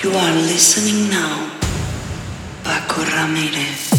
You are listening now, Pako Ramirez.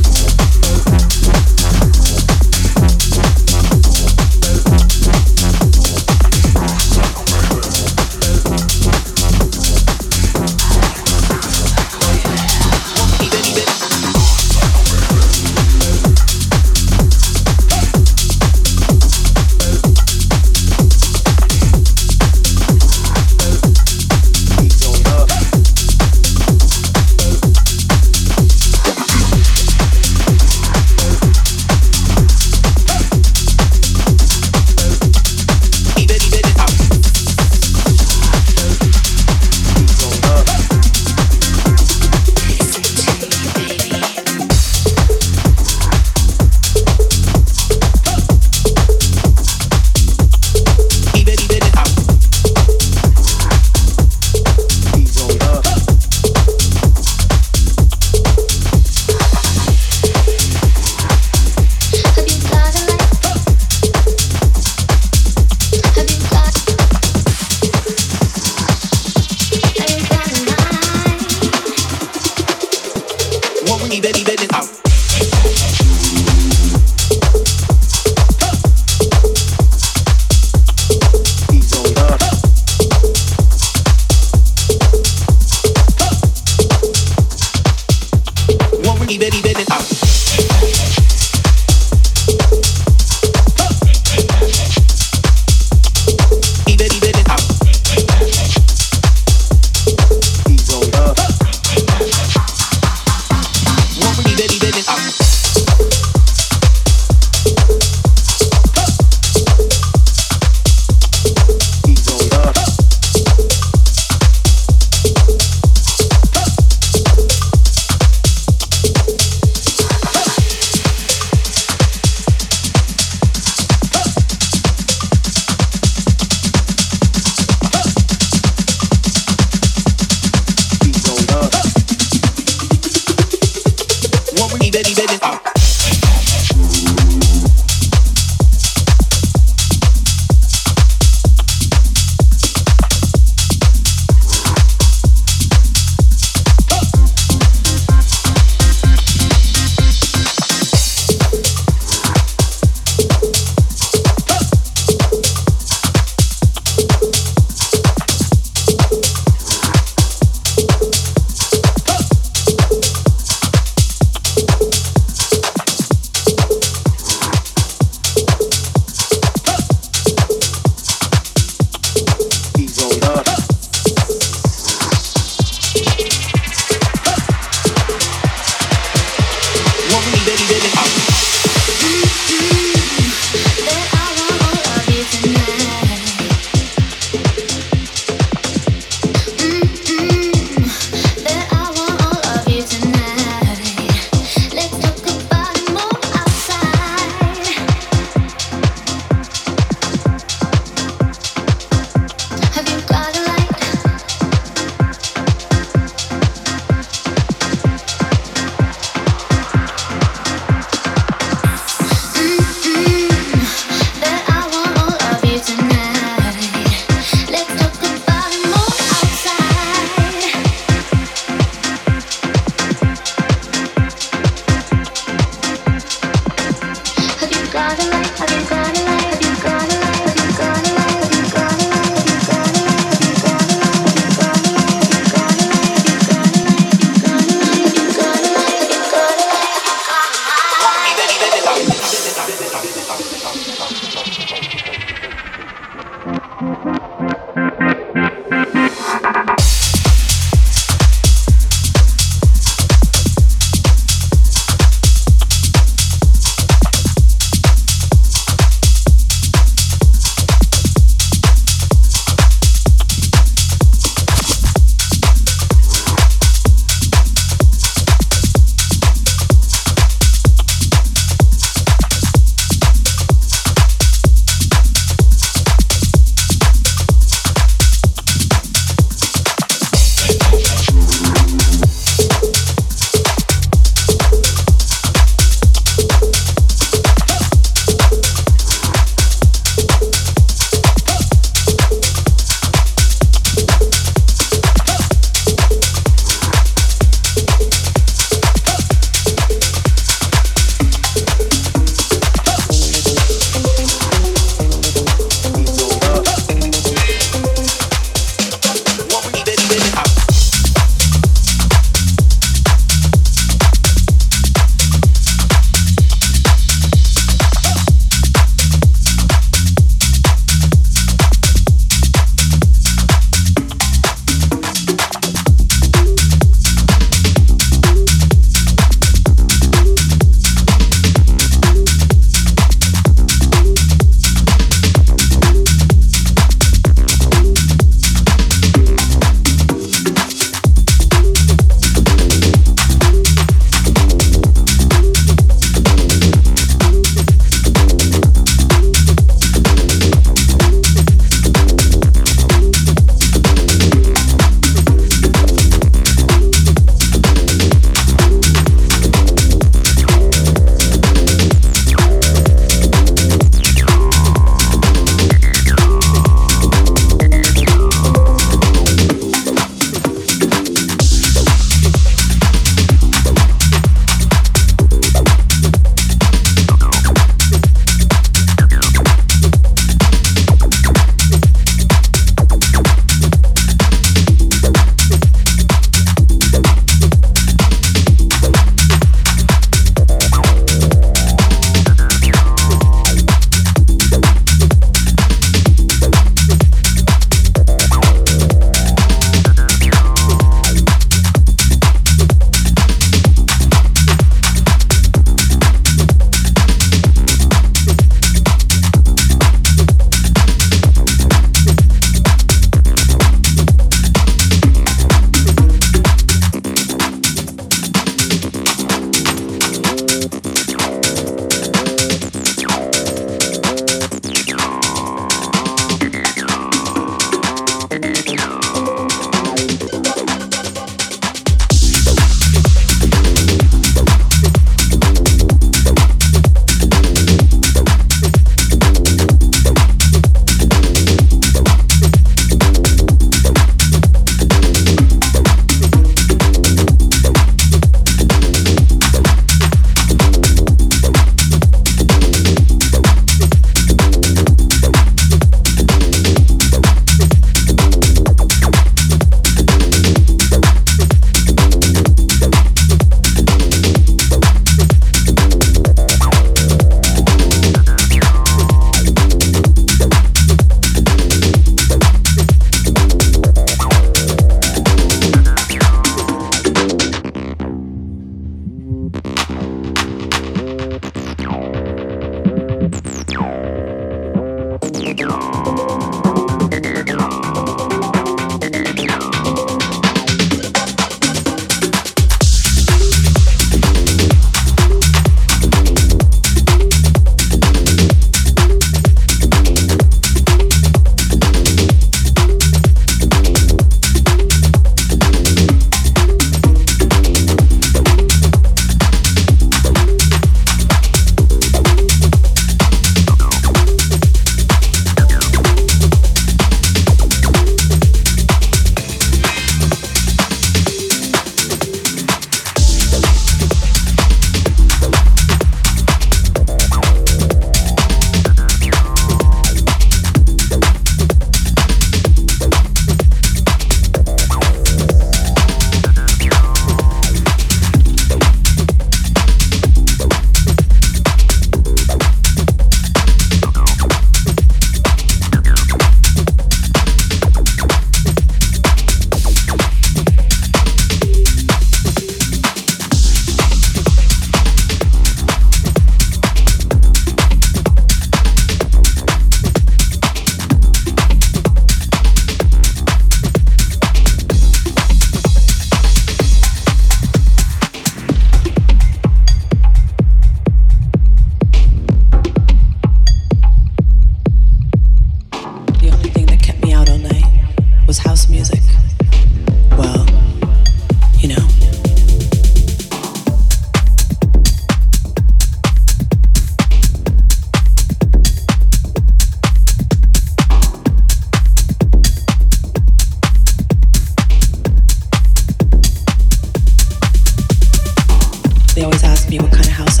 me what kind of house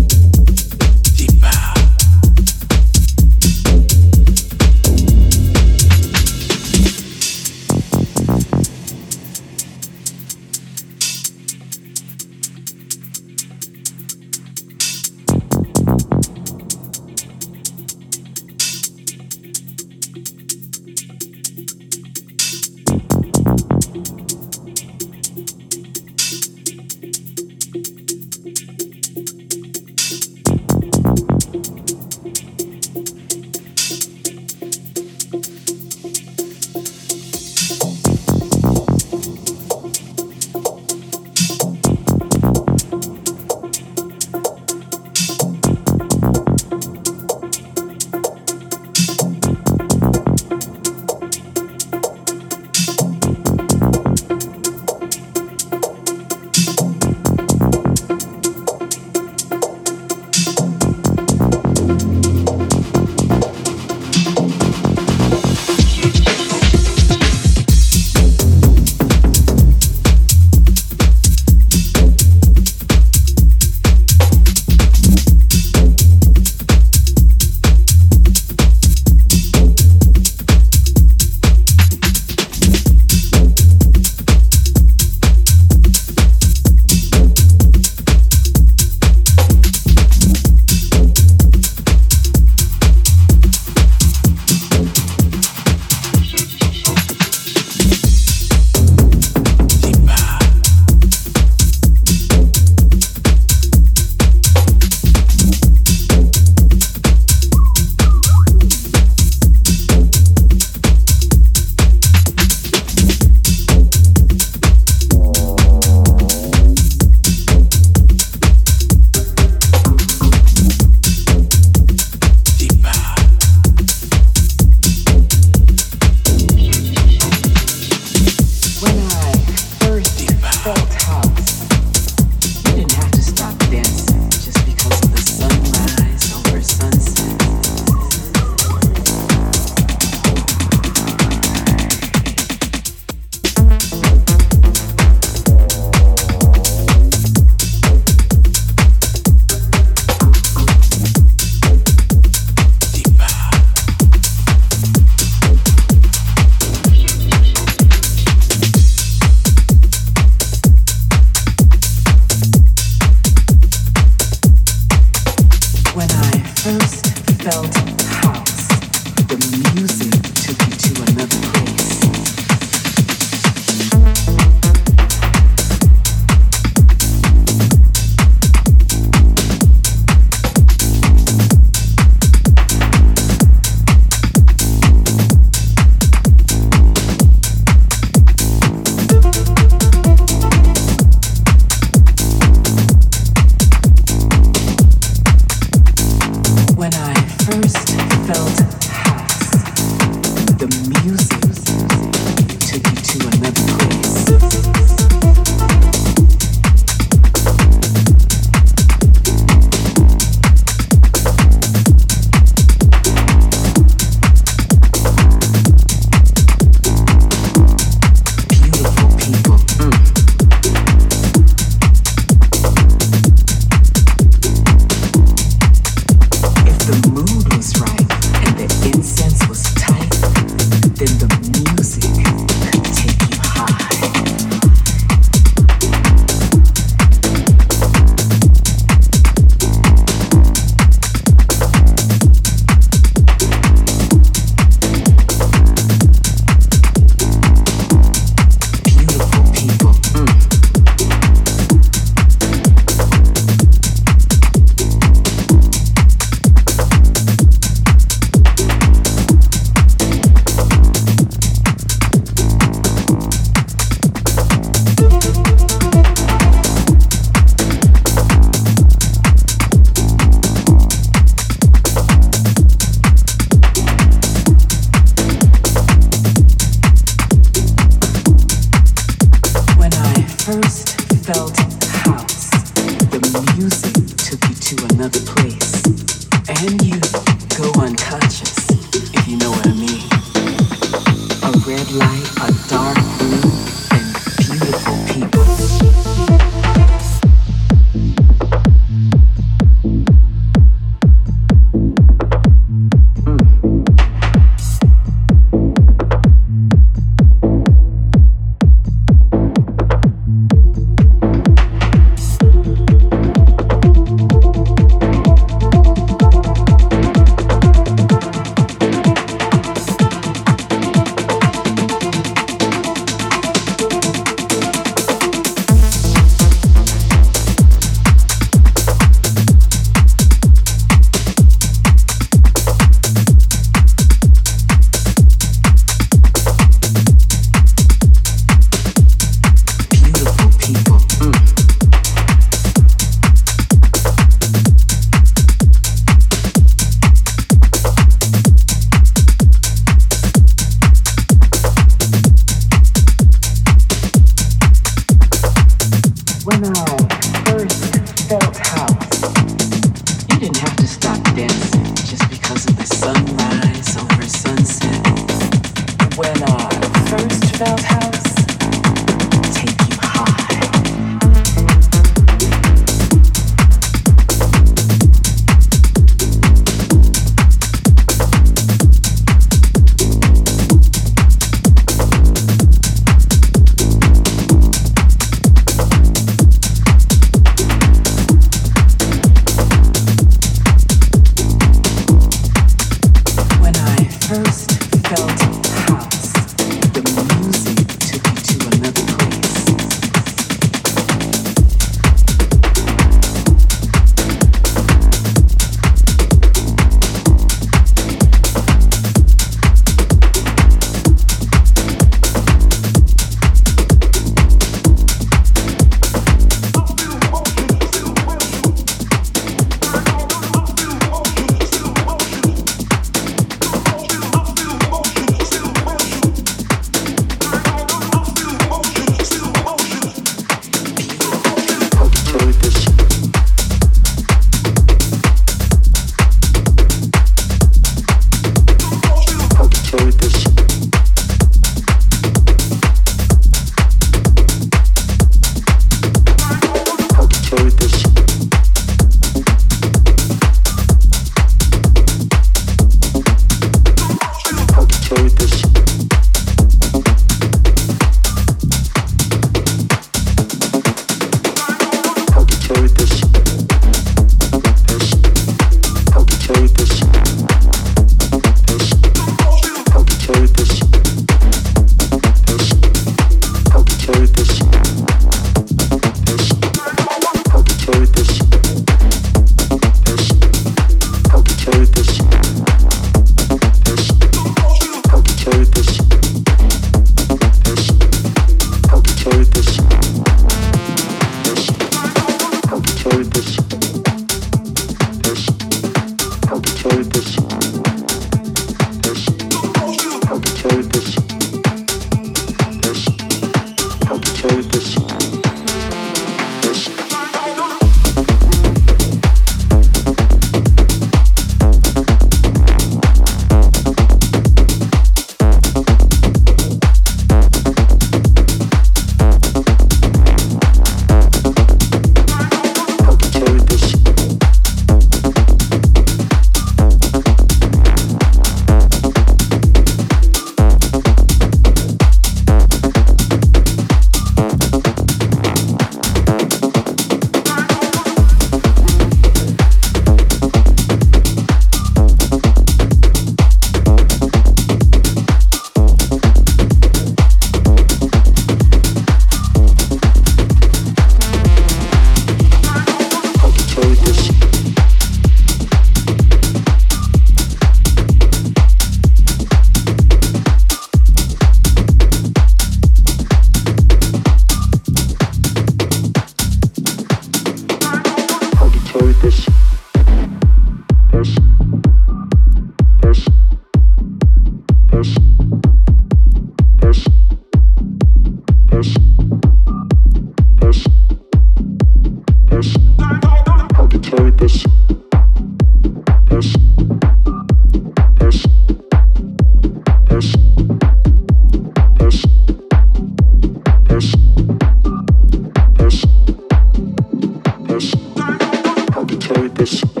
this.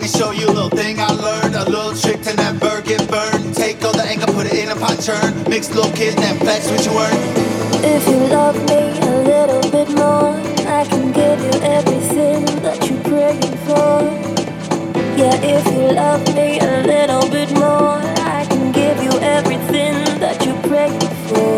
Let me show you a little thing I learned. A little trick to never get burned. Take all the anger, put it in a pot churn. Mix little kid and flex what you earn. If you love me a little bit more, I can give you everything that you're praying for. Yeah, if you love me a little bit more, I can give you everything that you're praying for.